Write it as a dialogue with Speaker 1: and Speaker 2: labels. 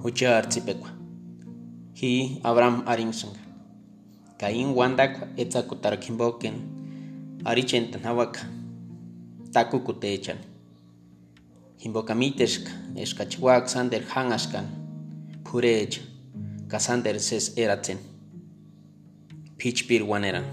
Speaker 1: Hucha Artzipecua. Hi Abraham Arimsung. Kain Wandak etzakutarkimboken. Arichen tanawaka. Taku kutechan. Himbokamitesk eskachiwak sander hangaskan. Purech. Kasander ses eratzen. Pichpir waneran.